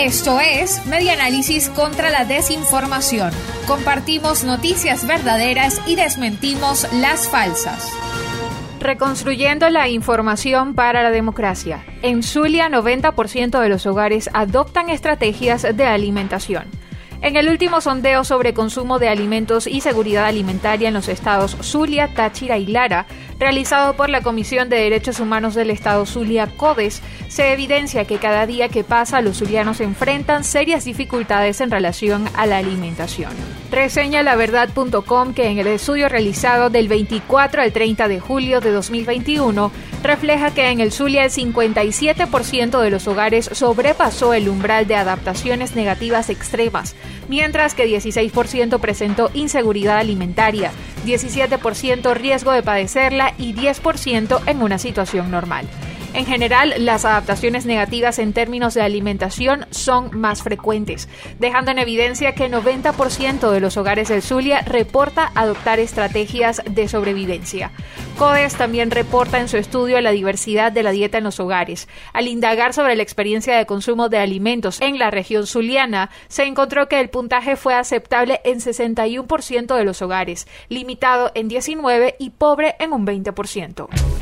Esto es Media Análisis contra la Desinformación. Compartimos noticias verdaderas y desmentimos las falsas. Reconstruyendo la información para la democracia. En Zulia, 90% de los hogares adoptan estrategias de alimentación. En el último sondeo sobre consumo de alimentos y seguridad alimentaria en los estados Zulia, Táchira y Lara, realizado por la Comisión de Derechos Humanos del Estado Zulia CODES, se evidencia que cada día que pasa los zulianos enfrentan serias dificultades en relación a la alimentación. Reseña laverdad.com que en el estudio realizado del 24 al 30 de julio de 2021 refleja que en el Zulia el 57% de los hogares sobrepasó el umbral de adaptaciones negativas extremas, mientras que 16% presentó inseguridad alimentaria, 17% riesgo de padecerla y 10% en una situación normal. En general, las adaptaciones negativas en términos de alimentación son más frecuentes, dejando en evidencia que 90% de los hogares del Zulia reporta adoptar estrategias de sobrevivencia. CODES también reporta en su estudio la diversidad de la dieta en los hogares. Al indagar sobre la experiencia de consumo de alimentos en la región zuliana, se encontró que el puntaje fue aceptable en 61% de los hogares, limitado en 19% y pobre en un 20%.